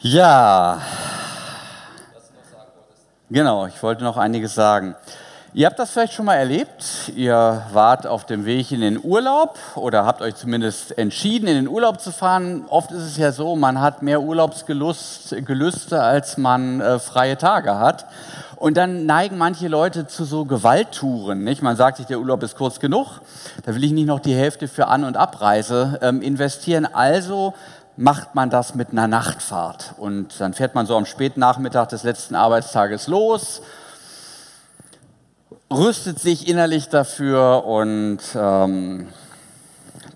Ja, genau, ich wollte noch einiges sagen. Ihr habt das vielleicht schon mal erlebt. Ihr wart auf dem Weg in den Urlaub oder habt euch zumindest entschieden, in den Urlaub zu fahren. Oft ist es ja so, man hat mehr Urlaubsgelüste, als man äh, freie Tage hat. Und dann neigen manche Leute zu so Gewalttouren. Nicht? Man sagt sich, der Urlaub ist kurz genug, da will ich nicht noch die Hälfte für An- und Abreise ähm, investieren. Also macht man das mit einer Nachtfahrt. Und dann fährt man so am späten Nachmittag des letzten Arbeitstages los, rüstet sich innerlich dafür und ähm,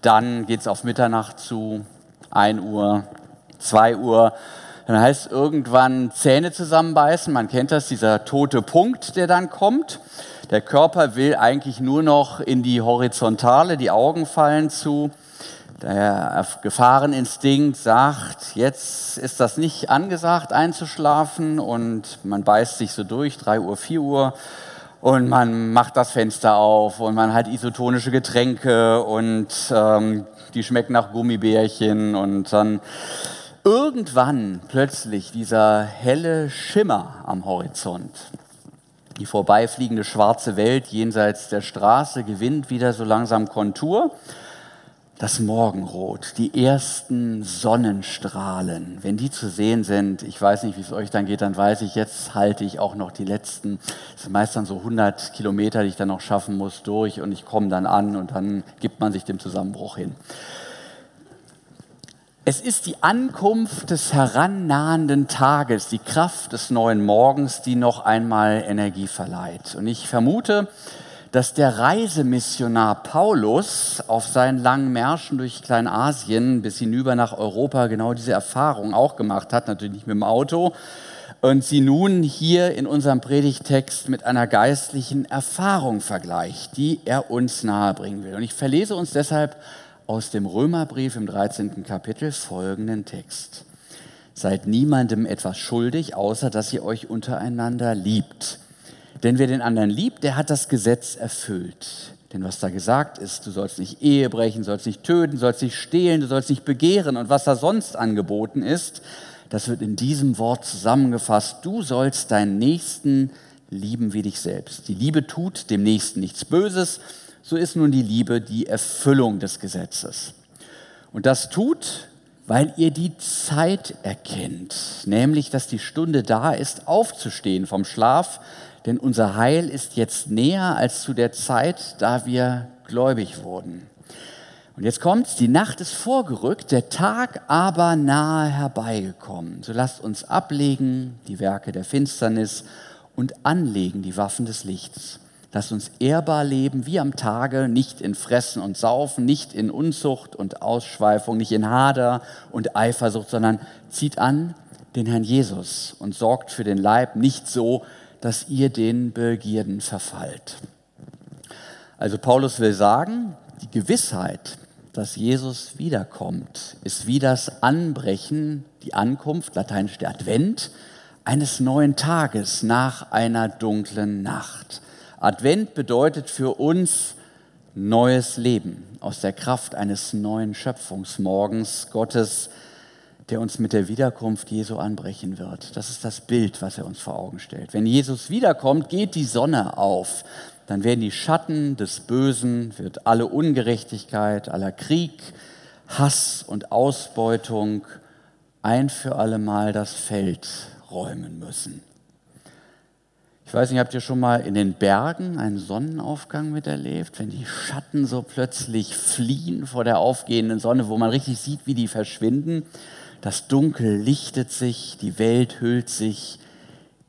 dann geht es auf Mitternacht zu, 1 Uhr, 2 Uhr. Dann heißt es irgendwann Zähne zusammenbeißen. Man kennt das, dieser tote Punkt, der dann kommt. Der Körper will eigentlich nur noch in die Horizontale, die Augen fallen zu. Der Gefahreninstinkt sagt, jetzt ist das nicht angesagt einzuschlafen und man beißt sich so durch, 3 Uhr, 4 Uhr und man macht das Fenster auf und man hat isotonische Getränke und ähm, die schmecken nach Gummibärchen und dann irgendwann plötzlich dieser helle Schimmer am Horizont. Die vorbeifliegende schwarze Welt jenseits der Straße gewinnt wieder so langsam Kontur das Morgenrot, die ersten Sonnenstrahlen, wenn die zu sehen sind, ich weiß nicht, wie es euch dann geht, dann weiß ich, jetzt halte ich auch noch die letzten, es sind meist dann so 100 Kilometer, die ich dann noch schaffen muss, durch und ich komme dann an und dann gibt man sich dem Zusammenbruch hin. Es ist die Ankunft des herannahenden Tages, die Kraft des neuen Morgens, die noch einmal Energie verleiht. Und ich vermute, dass der Reisemissionar Paulus auf seinen langen Märschen durch Kleinasien bis hinüber nach Europa genau diese Erfahrung auch gemacht hat, natürlich nicht mit dem Auto, und sie nun hier in unserem Predigtext mit einer geistlichen Erfahrung vergleicht, die er uns nahebringen will. Und ich verlese uns deshalb aus dem Römerbrief im 13. Kapitel folgenden Text. Seid niemandem etwas schuldig, außer dass ihr euch untereinander liebt. Denn wer den anderen liebt, der hat das Gesetz erfüllt. Denn was da gesagt ist, du sollst nicht Ehe brechen, sollst nicht töten, sollst nicht stehlen, du sollst nicht begehren und was da sonst angeboten ist, das wird in diesem Wort zusammengefasst. Du sollst deinen Nächsten lieben wie dich selbst. Die Liebe tut dem Nächsten nichts Böses, so ist nun die Liebe die Erfüllung des Gesetzes. Und das tut, weil ihr die Zeit erkennt, nämlich dass die Stunde da ist, aufzustehen vom Schlaf, denn unser Heil ist jetzt näher als zu der Zeit, da wir gläubig wurden. Und jetzt kommt's, die Nacht ist vorgerückt, der Tag aber nahe herbeigekommen. So lasst uns ablegen die Werke der Finsternis und anlegen die Waffen des Lichts. Lasst uns ehrbar leben wie am Tage, nicht in Fressen und Saufen, nicht in Unzucht und Ausschweifung, nicht in Hader und Eifersucht, sondern zieht an den Herrn Jesus und sorgt für den Leib nicht so, dass ihr den Begierden verfallt. Also Paulus will sagen, die Gewissheit, dass Jesus wiederkommt, ist wie das Anbrechen, die Ankunft, lateinisch der Advent, eines neuen Tages nach einer dunklen Nacht. Advent bedeutet für uns neues Leben aus der Kraft eines neuen Schöpfungsmorgens Gottes, der uns mit der Wiederkunft Jesu anbrechen wird. Das ist das Bild, was er uns vor Augen stellt. Wenn Jesus wiederkommt, geht die Sonne auf. Dann werden die Schatten des Bösen, wird alle Ungerechtigkeit, aller Krieg, Hass und Ausbeutung ein für alle Mal das Feld räumen müssen. Ich weiß nicht, habt ihr schon mal in den Bergen einen Sonnenaufgang miterlebt, wenn die Schatten so plötzlich fliehen vor der aufgehenden Sonne, wo man richtig sieht, wie die verschwinden? Das Dunkel lichtet sich, die Welt hüllt sich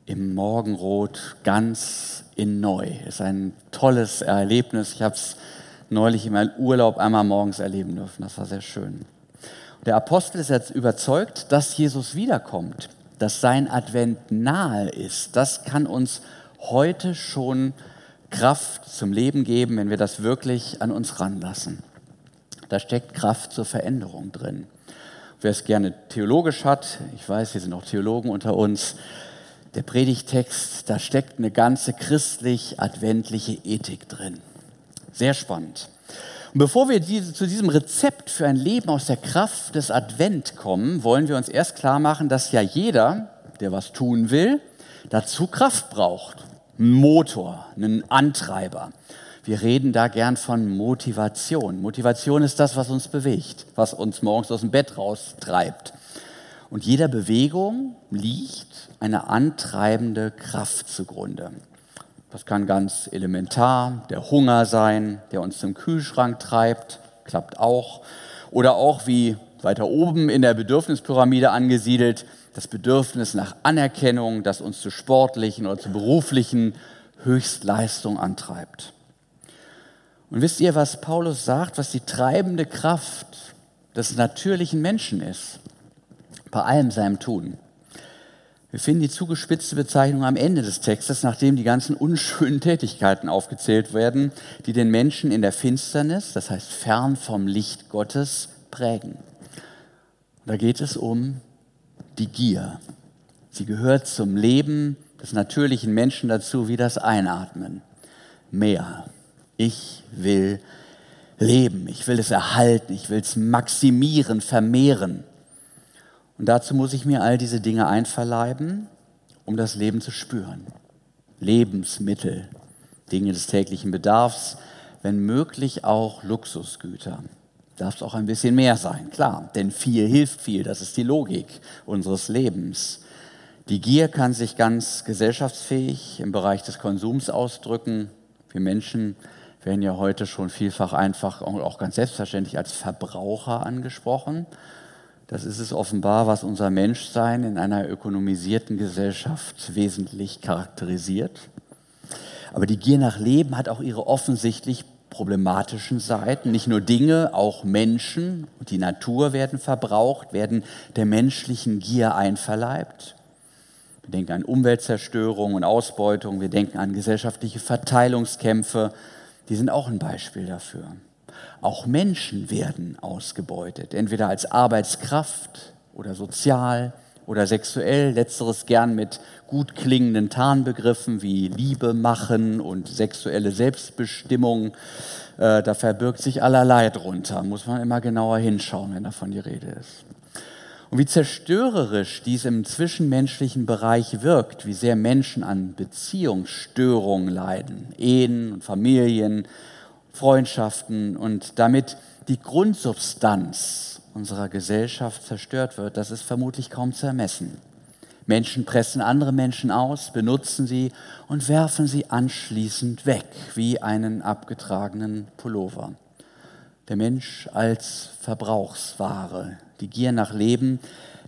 im Morgenrot ganz in neu. Ist ein tolles Erlebnis. Ich habe es neulich in meinem Urlaub einmal morgens erleben dürfen. Das war sehr schön. Der Apostel ist jetzt überzeugt, dass Jesus wiederkommt, dass sein Advent nahe ist. Das kann uns heute schon Kraft zum Leben geben, wenn wir das wirklich an uns ranlassen. Da steckt Kraft zur Veränderung drin. Wer es gerne theologisch hat, ich weiß, hier sind auch Theologen unter uns, der Predigtext, da steckt eine ganze christlich-adventliche Ethik drin. Sehr spannend. Und bevor wir diese, zu diesem Rezept für ein Leben aus der Kraft des Advent kommen, wollen wir uns erst klar machen, dass ja jeder, der was tun will, dazu Kraft braucht. Einen Motor, einen Antreiber. Wir reden da gern von Motivation. Motivation ist das, was uns bewegt, was uns morgens aus dem Bett raustreibt. Und jeder Bewegung liegt eine antreibende Kraft zugrunde. Das kann ganz elementar der Hunger sein, der uns zum Kühlschrank treibt, klappt auch. Oder auch wie weiter oben in der Bedürfnispyramide angesiedelt, das Bedürfnis nach Anerkennung, das uns zu sportlichen oder zu beruflichen Höchstleistung antreibt. Und wisst ihr, was Paulus sagt, was die treibende Kraft des natürlichen Menschen ist? Bei allem seinem Tun. Wir finden die zugespitzte Bezeichnung am Ende des Textes, nachdem die ganzen unschönen Tätigkeiten aufgezählt werden, die den Menschen in der Finsternis, das heißt fern vom Licht Gottes, prägen. da geht es um die Gier. Sie gehört zum Leben des natürlichen Menschen dazu wie das Einatmen. Mehr. Ich will leben, ich will es erhalten, ich will es maximieren, vermehren. Und dazu muss ich mir all diese Dinge einverleiben, um das Leben zu spüren. Lebensmittel, Dinge des täglichen Bedarfs, wenn möglich auch Luxusgüter. Darf es auch ein bisschen mehr sein, klar, denn viel hilft viel, das ist die Logik unseres Lebens. Die Gier kann sich ganz gesellschaftsfähig im Bereich des Konsums ausdrücken. Wir Menschen werden ja heute schon vielfach einfach und auch ganz selbstverständlich als Verbraucher angesprochen. Das ist es offenbar, was unser Menschsein in einer ökonomisierten Gesellschaft wesentlich charakterisiert. Aber die Gier nach Leben hat auch ihre offensichtlich problematischen Seiten. Nicht nur Dinge, auch Menschen und die Natur werden verbraucht, werden der menschlichen Gier einverleibt. Wir denken an Umweltzerstörung und Ausbeutung, wir denken an gesellschaftliche Verteilungskämpfe, die sind auch ein Beispiel dafür. Auch Menschen werden ausgebeutet, entweder als Arbeitskraft oder sozial oder sexuell, letzteres gern mit gut klingenden Tarnbegriffen wie Liebe machen und sexuelle Selbstbestimmung. Äh, da verbirgt sich allerlei drunter, muss man immer genauer hinschauen, wenn davon die Rede ist. Und wie zerstörerisch dies im zwischenmenschlichen Bereich wirkt, wie sehr Menschen an Beziehungsstörungen leiden, Ehen und Familien, Freundschaften und damit die Grundsubstanz unserer Gesellschaft zerstört wird, das ist vermutlich kaum zu ermessen. Menschen pressen andere Menschen aus, benutzen sie und werfen sie anschließend weg, wie einen abgetragenen Pullover. Der Mensch als Verbrauchsware, die Gier nach Leben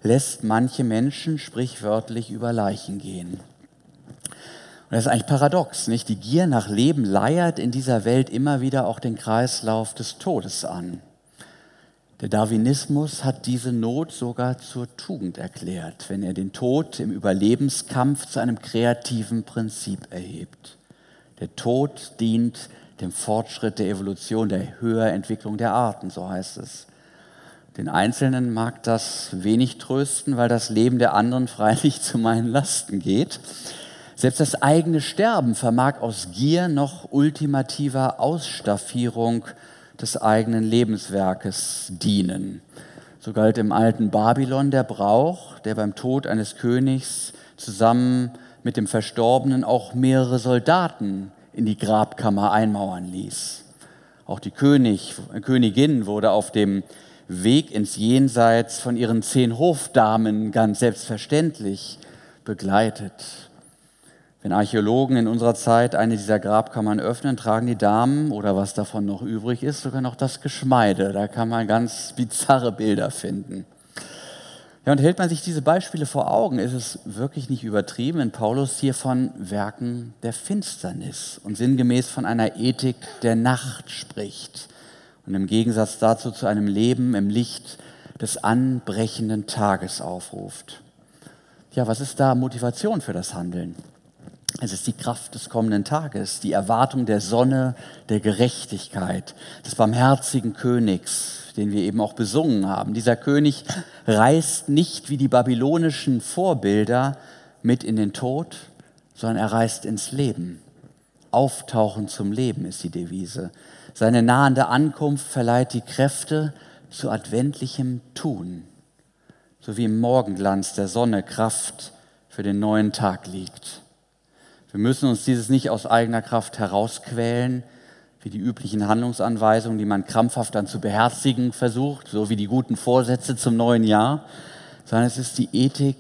lässt manche Menschen sprichwörtlich über Leichen gehen. Und das ist eigentlich paradox, nicht? Die Gier nach Leben leiert in dieser Welt immer wieder auch den Kreislauf des Todes an. Der Darwinismus hat diese Not sogar zur Tugend erklärt, wenn er den Tod im Überlebenskampf zu einem kreativen Prinzip erhebt. Der Tod dient dem Fortschritt der Evolution, der Höherentwicklung der Arten, so heißt es. Den Einzelnen mag das wenig trösten, weil das Leben der anderen freilich zu meinen Lasten geht. Selbst das eigene Sterben vermag aus Gier noch ultimativer Ausstaffierung des eigenen Lebenswerkes dienen. So galt im alten Babylon der Brauch, der beim Tod eines Königs zusammen mit dem Verstorbenen auch mehrere Soldaten in die Grabkammer einmauern ließ. Auch die König, Königin wurde auf dem Weg ins Jenseits von ihren zehn Hofdamen ganz selbstverständlich begleitet. Wenn Archäologen in unserer Zeit eine dieser Grabkammern öffnen, tragen die Damen oder was davon noch übrig ist, sogar noch das Geschmeide. Da kann man ganz bizarre Bilder finden. Ja, und hält man sich diese Beispiele vor Augen, ist es wirklich nicht übertrieben, wenn Paulus hier von Werken der Finsternis und sinngemäß von einer Ethik der Nacht spricht und im Gegensatz dazu zu einem Leben im Licht des anbrechenden Tages aufruft. Ja, was ist da Motivation für das Handeln? Es ist die Kraft des kommenden Tages, die Erwartung der Sonne, der Gerechtigkeit, des barmherzigen Königs, den wir eben auch besungen haben. Dieser König reist nicht wie die babylonischen Vorbilder mit in den Tod, sondern er reist ins Leben. Auftauchen zum Leben ist die Devise. Seine nahende Ankunft verleiht die Kräfte zu adventlichem Tun, so wie im Morgenglanz der Sonne Kraft für den neuen Tag liegt. Wir müssen uns dieses nicht aus eigener Kraft herausquälen, wie die üblichen Handlungsanweisungen, die man krampfhaft dann zu beherzigen versucht, so wie die guten Vorsätze zum neuen Jahr, sondern es ist die Ethik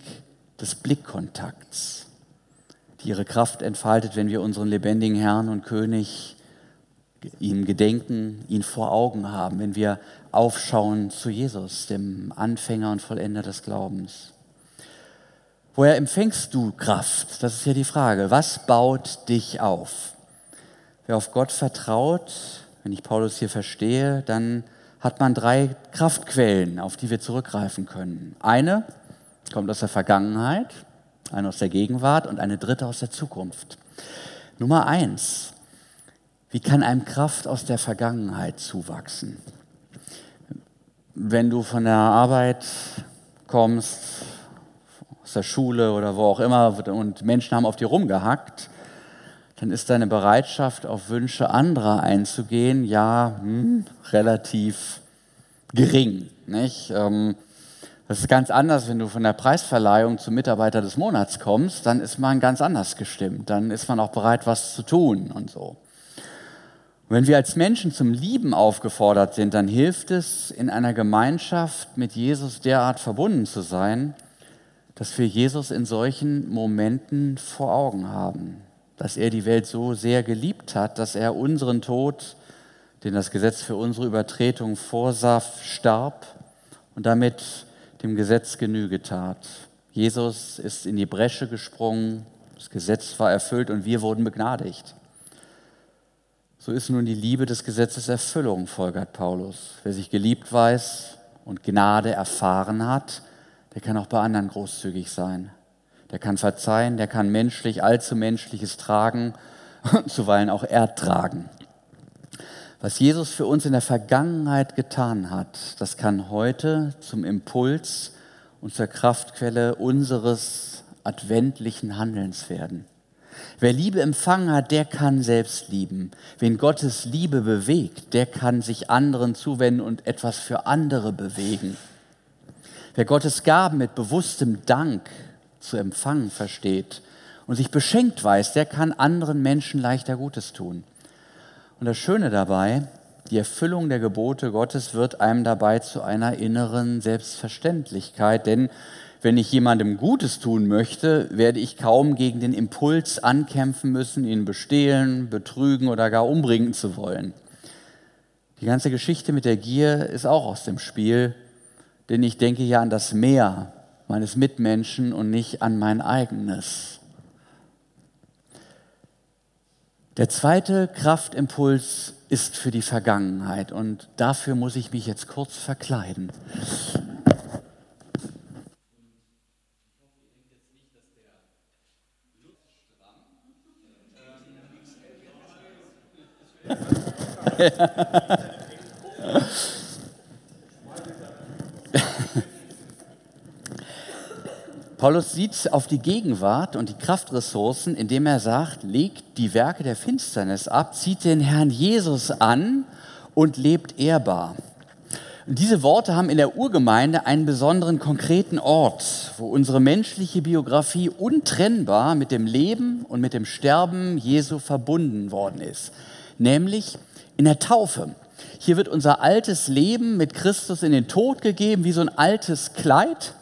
des Blickkontakts, die ihre Kraft entfaltet, wenn wir unseren lebendigen Herrn und König ihm gedenken, ihn vor Augen haben, wenn wir aufschauen zu Jesus, dem Anfänger und Vollender des Glaubens. Woher empfängst du Kraft? Das ist ja die Frage. Was baut dich auf? Wer auf Gott vertraut, wenn ich Paulus hier verstehe, dann hat man drei Kraftquellen, auf die wir zurückgreifen können. Eine kommt aus der Vergangenheit, eine aus der Gegenwart und eine dritte aus der Zukunft. Nummer eins. Wie kann einem Kraft aus der Vergangenheit zuwachsen? Wenn du von der Arbeit kommst, der Schule oder wo auch immer und Menschen haben auf dir rumgehackt, dann ist deine Bereitschaft, auf Wünsche anderer einzugehen, ja, hm, relativ gering. Nicht? Ähm, das ist ganz anders, wenn du von der Preisverleihung zum Mitarbeiter des Monats kommst, dann ist man ganz anders gestimmt. Dann ist man auch bereit, was zu tun und so. Wenn wir als Menschen zum Lieben aufgefordert sind, dann hilft es, in einer Gemeinschaft mit Jesus derart verbunden zu sein, dass wir Jesus in solchen Momenten vor Augen haben, dass er die Welt so sehr geliebt hat, dass er unseren Tod, den das Gesetz für unsere Übertretung vorsah, starb und damit dem Gesetz Genüge tat. Jesus ist in die Bresche gesprungen, das Gesetz war erfüllt und wir wurden begnadigt. So ist nun die Liebe des Gesetzes Erfüllung, folgert Paulus. Wer sich geliebt weiß und Gnade erfahren hat, der kann auch bei anderen großzügig sein. Der kann verzeihen, der kann menschlich, allzu menschliches tragen und zuweilen auch ertragen. Was Jesus für uns in der Vergangenheit getan hat, das kann heute zum Impuls und zur Kraftquelle unseres adventlichen Handelns werden. Wer Liebe empfangen hat, der kann selbst lieben. Wen Gottes Liebe bewegt, der kann sich anderen zuwenden und etwas für andere bewegen. Wer Gottes Gaben mit bewusstem Dank zu empfangen versteht und sich beschenkt weiß, der kann anderen Menschen leichter Gutes tun. Und das Schöne dabei, die Erfüllung der Gebote Gottes wird einem dabei zu einer inneren Selbstverständlichkeit, denn wenn ich jemandem Gutes tun möchte, werde ich kaum gegen den Impuls ankämpfen müssen, ihn bestehlen, betrügen oder gar umbringen zu wollen. Die ganze Geschichte mit der Gier ist auch aus dem Spiel denn ich denke ja an das Meer meines Mitmenschen und nicht an mein eigenes. Der zweite Kraftimpuls ist für die Vergangenheit und dafür muss ich mich jetzt kurz verkleiden. Paulus sieht auf die Gegenwart und die Kraftressourcen, indem er sagt, legt die Werke der Finsternis ab, zieht den Herrn Jesus an und lebt ehrbar. Und diese Worte haben in der Urgemeinde einen besonderen konkreten Ort, wo unsere menschliche Biografie untrennbar mit dem Leben und mit dem Sterben Jesu verbunden worden ist, nämlich in der Taufe. Hier wird unser altes Leben mit Christus in den Tod gegeben, wie so ein altes Kleid.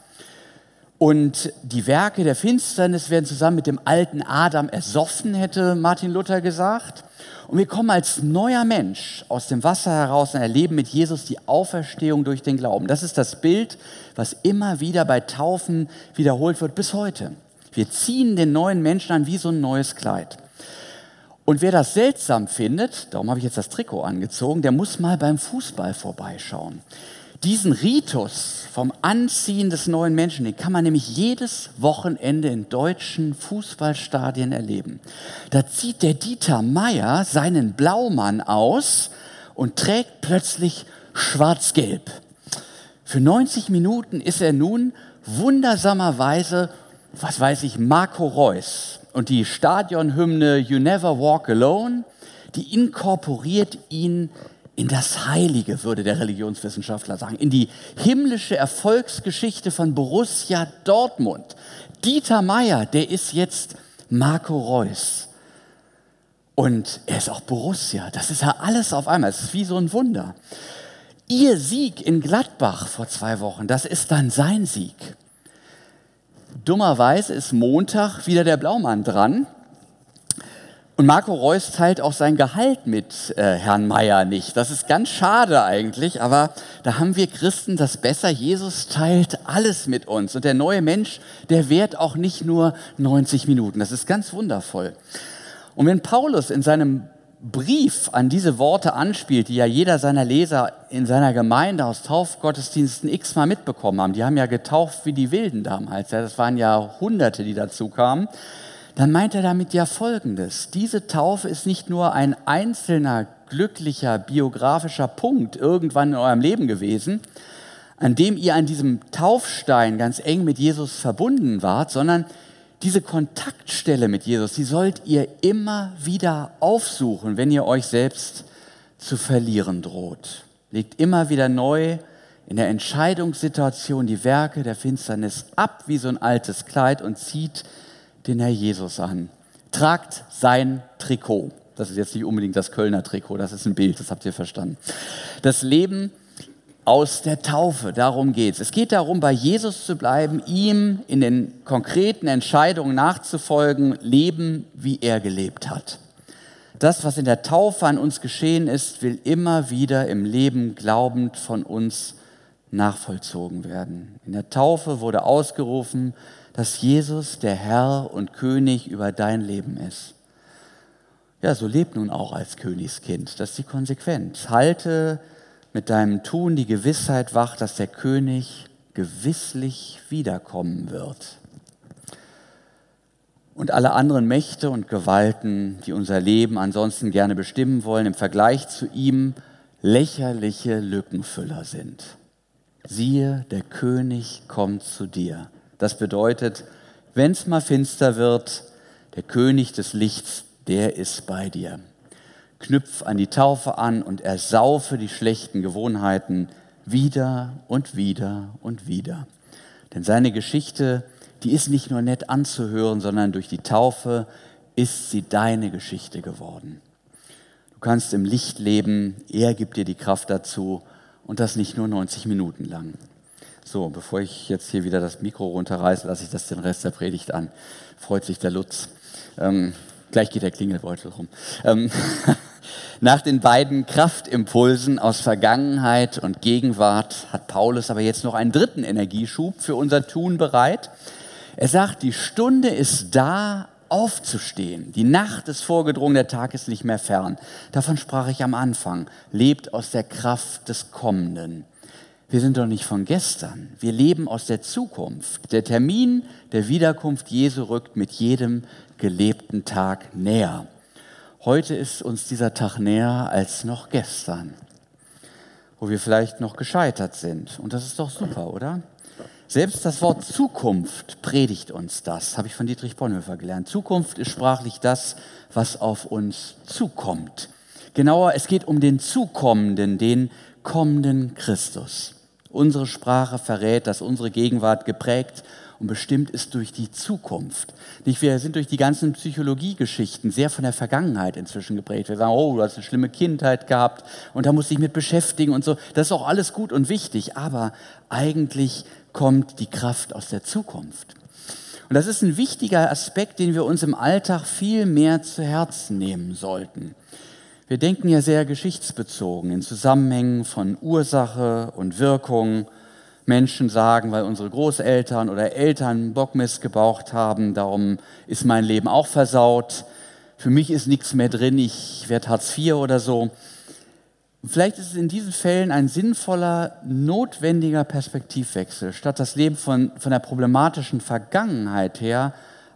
Und die Werke der Finsternis werden zusammen mit dem alten Adam ersoffen, hätte Martin Luther gesagt. Und wir kommen als neuer Mensch aus dem Wasser heraus und erleben mit Jesus die Auferstehung durch den Glauben. Das ist das Bild, was immer wieder bei Taufen wiederholt wird bis heute. Wir ziehen den neuen Menschen an wie so ein neues Kleid. Und wer das seltsam findet, darum habe ich jetzt das Trikot angezogen, der muss mal beim Fußball vorbeischauen. Diesen Ritus vom Anziehen des neuen Menschen, den kann man nämlich jedes Wochenende in deutschen Fußballstadien erleben. Da zieht der Dieter Meier seinen Blaumann aus und trägt plötzlich schwarz-gelb. Für 90 Minuten ist er nun wundersamerweise, was weiß ich, Marco Reus und die Stadionhymne You Never Walk Alone, die inkorporiert ihn in das Heilige, würde der Religionswissenschaftler sagen, in die himmlische Erfolgsgeschichte von Borussia Dortmund. Dieter Meier, der ist jetzt Marco Reus. Und er ist auch Borussia. Das ist ja alles auf einmal. Es ist wie so ein Wunder. Ihr Sieg in Gladbach vor zwei Wochen, das ist dann sein Sieg. Dummerweise ist Montag wieder der Blaumann dran. Und Marco Reus teilt auch sein Gehalt mit äh, Herrn Meier nicht. Das ist ganz schade eigentlich, aber da haben wir Christen das besser. Jesus teilt alles mit uns. Und der neue Mensch, der währt auch nicht nur 90 Minuten. Das ist ganz wundervoll. Und wenn Paulus in seinem Brief an diese Worte anspielt, die ja jeder seiner Leser in seiner Gemeinde aus Taufgottesdiensten x-mal mitbekommen haben, die haben ja getauft wie die Wilden damals, ja, das waren ja Hunderte, die dazu kamen, dann meint er damit ja Folgendes. Diese Taufe ist nicht nur ein einzelner glücklicher biografischer Punkt irgendwann in eurem Leben gewesen, an dem ihr an diesem Taufstein ganz eng mit Jesus verbunden wart, sondern diese Kontaktstelle mit Jesus, die sollt ihr immer wieder aufsuchen, wenn ihr euch selbst zu verlieren droht. Legt immer wieder neu in der Entscheidungssituation die Werke der Finsternis ab wie so ein altes Kleid und zieht den Herr Jesus an. Tragt sein Trikot. Das ist jetzt nicht unbedingt das Kölner Trikot, das ist ein Bild, das habt ihr verstanden. Das Leben aus der Taufe. Darum geht es. Es geht darum, bei Jesus zu bleiben, ihm in den konkreten Entscheidungen nachzufolgen, leben, wie er gelebt hat. Das, was in der Taufe an uns geschehen ist, will immer wieder im Leben glaubend von uns nachvollzogen werden. In der Taufe wurde ausgerufen, dass Jesus der Herr und König über dein Leben ist. Ja, so lebt nun auch als Königskind. Das ist die Konsequenz. Halte mit deinem Tun die Gewissheit wach, dass der König gewisslich wiederkommen wird. Und alle anderen Mächte und Gewalten, die unser Leben ansonsten gerne bestimmen wollen, im Vergleich zu ihm lächerliche Lückenfüller sind. Siehe, der König kommt zu dir. Das bedeutet, wenn es mal finster wird, der König des Lichts, der ist bei dir knüpf an die Taufe an und ersaufe die schlechten Gewohnheiten wieder und wieder und wieder. Denn seine Geschichte, die ist nicht nur nett anzuhören, sondern durch die Taufe ist sie deine Geschichte geworden. Du kannst im Licht leben, er gibt dir die Kraft dazu und das nicht nur 90 Minuten lang. So, bevor ich jetzt hier wieder das Mikro runterreiße, lasse ich das den Rest der Predigt an. Freut sich der Lutz. Ähm, gleich geht der Klingelbeutel rum. Ähm, Nach den beiden Kraftimpulsen aus Vergangenheit und Gegenwart hat Paulus aber jetzt noch einen dritten Energieschub für unser Tun bereit. Er sagt, die Stunde ist da, aufzustehen. Die Nacht ist vorgedrungen, der Tag ist nicht mehr fern. Davon sprach ich am Anfang. Lebt aus der Kraft des Kommenden. Wir sind doch nicht von gestern. Wir leben aus der Zukunft. Der Termin der Wiederkunft Jesu rückt mit jedem gelebten Tag näher. Heute ist uns dieser Tag näher als noch gestern, wo wir vielleicht noch gescheitert sind. Und das ist doch super, oder? Selbst das Wort Zukunft predigt uns das, habe ich von Dietrich Bonhoeffer gelernt. Zukunft ist sprachlich das, was auf uns zukommt. Genauer, es geht um den Zukommenden, den kommenden Christus. Unsere Sprache verrät, dass unsere Gegenwart geprägt und bestimmt ist durch die Zukunft. Nicht, wir sind durch die ganzen Psychologiegeschichten sehr von der Vergangenheit inzwischen geprägt. Wir sagen, oh, du hast eine schlimme Kindheit gehabt und da musst du dich mit beschäftigen und so. Das ist auch alles gut und wichtig, aber eigentlich kommt die Kraft aus der Zukunft. Und das ist ein wichtiger Aspekt, den wir uns im Alltag viel mehr zu Herzen nehmen sollten. Wir denken ja sehr geschichtsbezogen in Zusammenhängen von Ursache und Wirkung Menschen sagen, weil unsere Großeltern oder Eltern Bockmist gebaucht haben, darum ist mein Leben auch versaut. Für mich ist nichts mehr drin, ich werde Hartz IV oder so. Vielleicht ist es in diesen Fällen ein sinnvoller, notwendiger Perspektivwechsel, statt das Leben von, von der problematischen Vergangenheit her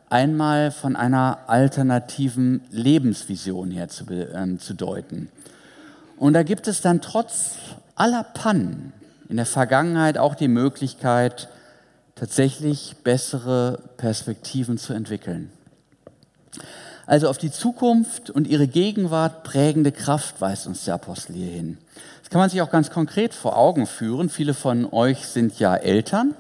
einmal von einer alternativen Lebensvision her zu, äh, zu deuten. Und da gibt es dann trotz aller Pannen in der Vergangenheit auch die Möglichkeit, tatsächlich bessere Perspektiven zu entwickeln. Also auf die Zukunft und ihre Gegenwart prägende Kraft weist uns der Apostel hier hin. Das kann man sich auch ganz konkret vor Augen führen. Viele von euch sind ja Eltern.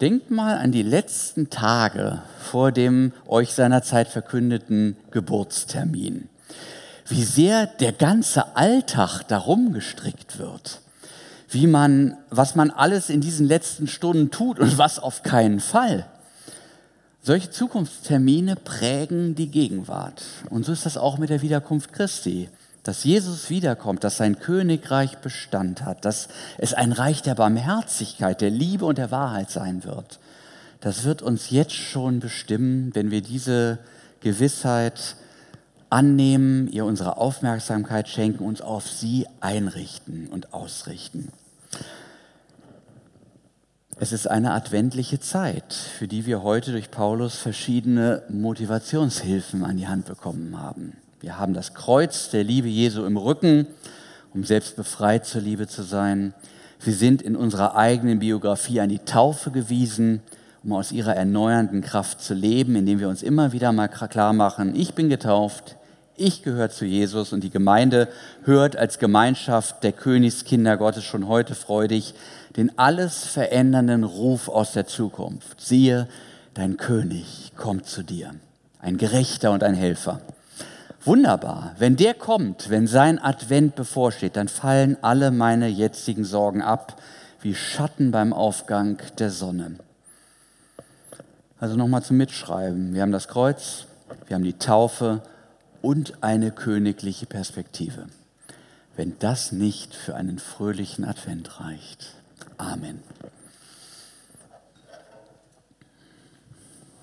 Denkt mal an die letzten Tage vor dem euch seinerzeit verkündeten Geburtstermin. Wie sehr der ganze Alltag darum gestrickt wird. Wie man, was man alles in diesen letzten Stunden tut und was auf keinen Fall. Solche Zukunftstermine prägen die Gegenwart. Und so ist das auch mit der Wiederkunft Christi. Dass Jesus wiederkommt, dass sein Königreich Bestand hat, dass es ein Reich der Barmherzigkeit, der Liebe und der Wahrheit sein wird. Das wird uns jetzt schon bestimmen, wenn wir diese Gewissheit annehmen, ihr unsere Aufmerksamkeit schenken, uns auf sie einrichten und ausrichten. Es ist eine adventliche Zeit, für die wir heute durch Paulus verschiedene Motivationshilfen an die Hand bekommen haben. Wir haben das Kreuz der Liebe Jesu im Rücken, um selbst befreit zur Liebe zu sein. Wir sind in unserer eigenen Biografie an die Taufe gewiesen, um aus ihrer erneuernden Kraft zu leben, indem wir uns immer wieder mal klar machen, ich bin getauft, ich gehöre zu Jesus und die Gemeinde hört als Gemeinschaft der Königskinder Gottes schon heute freudig den alles verändernden Ruf aus der Zukunft. Siehe, dein König kommt zu dir, ein Gerechter und ein Helfer. Wunderbar, wenn der kommt, wenn sein Advent bevorsteht, dann fallen alle meine jetzigen Sorgen ab, wie Schatten beim Aufgang der Sonne. Also nochmal zum Mitschreiben. Wir haben das Kreuz, wir haben die Taufe und eine königliche Perspektive. Wenn das nicht für einen fröhlichen Advent reicht. Amen.